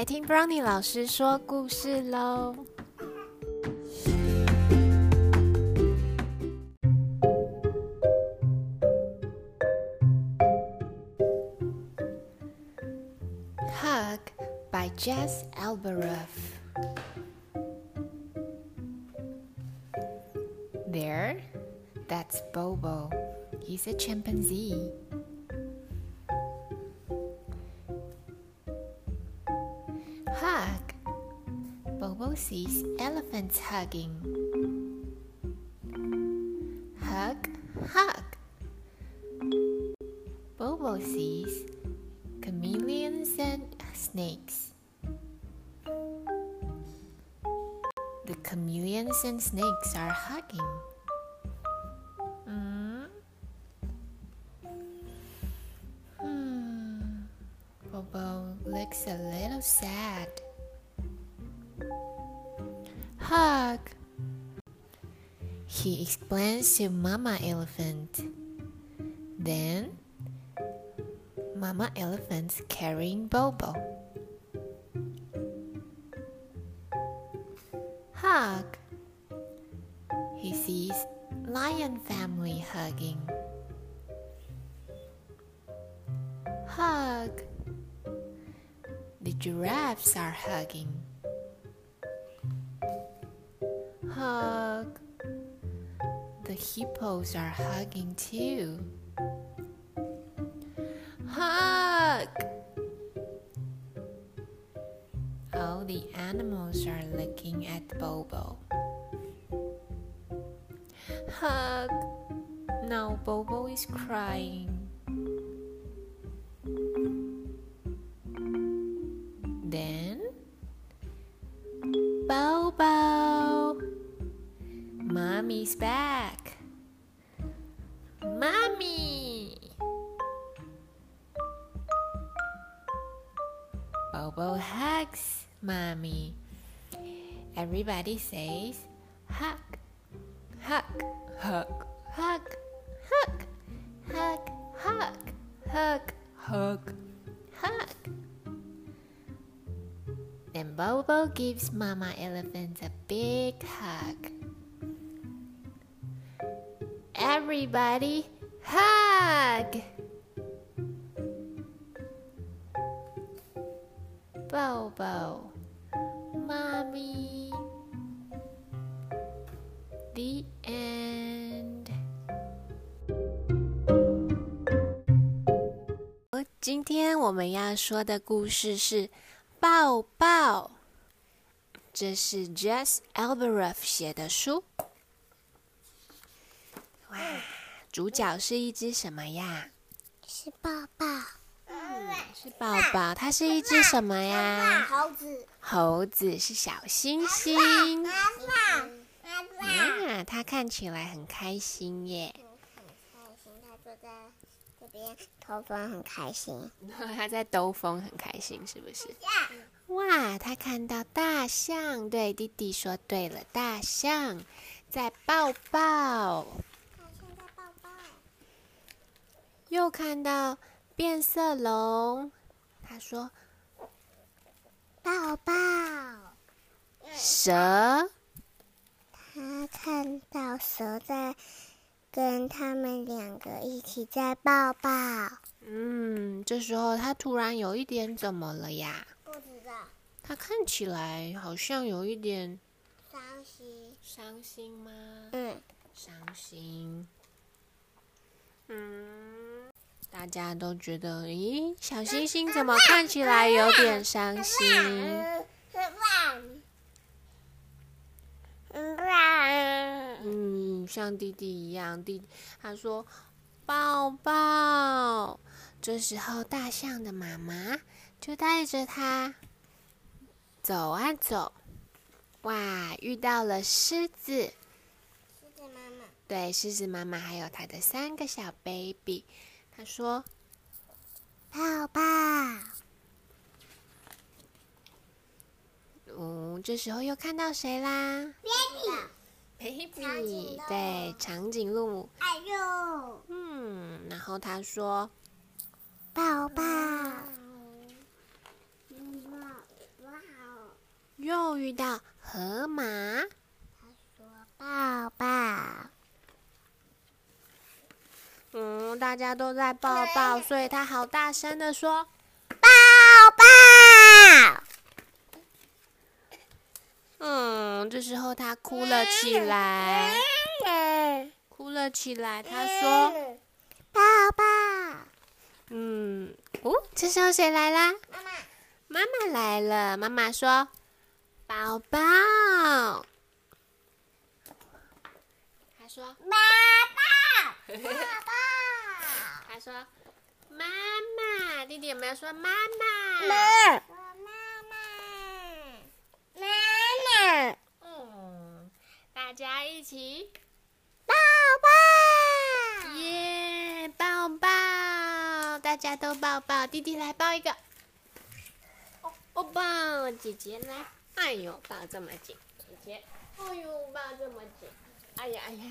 来听 Brownie 老师说故事喽。Hug by Jess Alberoff. There, that's Bobo. He's a chimpanzee. Sees elephants hugging. Hug, hug. Bobo sees chameleons and snakes. The chameleons and snakes are hugging. Mm. Hmm. Bobo looks a little sad. Hug. He explains to Mama Elephant. Then, Mama Elephant's carrying Bobo. Hug. He sees lion family hugging. Hug. The giraffes are hugging. Hug. The hippos are hugging too. Hug. All the animals are looking at Bobo. Hug. Now Bobo is crying. Mommy's back. Mommy. Bobo hugs Mommy. Everybody says hug, hug, hug, hug, hug, hug, hug, hug, hug, hug. Then Bobo gives Mama Elephant a big hug Everybody hug! Bobo, Mommy. The end. 今天我们要说的故事是抱抱，这是 Jess Alberoff 写的书。 哇，主角是一只什么呀？是抱抱。嗯是抱抱，它是一只什么呀？猴子。猴子是小星星。妈妈，妈妈。啊，它看起来很开心耶。很开心，它坐在这边兜风，很开心。它在兜风，很开心，是不是？哇，它看到大象，对，弟弟说对了，大象在抱抱。又看到变色龙，他说抱抱。蛇。他看到蛇在跟他们两个一起在抱抱。嗯，这时候他突然有一点怎么了呀？不知道。他看起来好像有一点伤心。伤心吗？嗯，伤心。嗯，大家都觉得，咦，小星星怎么看起来有点伤心？嗯，像弟弟一样，弟他说抱抱。这时候，大象的妈妈就带着他走啊走，哇，遇到了狮子。狮子妈妈。对，狮子妈妈还有它的三个小 baby。他说抱抱。嗯，这时候又看到谁啦？baby，baby，对，长颈鹿。哎呦，嗯，然后他说抱抱。又遇到河马。他说：“抱抱。”嗯，大家都在抱抱，所以他好大声的说：“抱抱。”嗯，这时候他哭了起来，哭了起来。他说：“抱抱。”嗯，哦，这时候谁来啦？妈妈，妈妈来了。妈妈说：“宝宝。”他说：“妈妈，爸爸。”他说：“妈妈。”弟弟有没有说妈妈？妈，说妈妈，妈妈。嗯，大家一起抱抱，耶，抱抱，大家都抱抱。弟弟来抱一个，哦，哦抱，姐姐来，哎呦，抱这么紧，姐姐，哎呦，抱这么紧，哎呀，哎呀。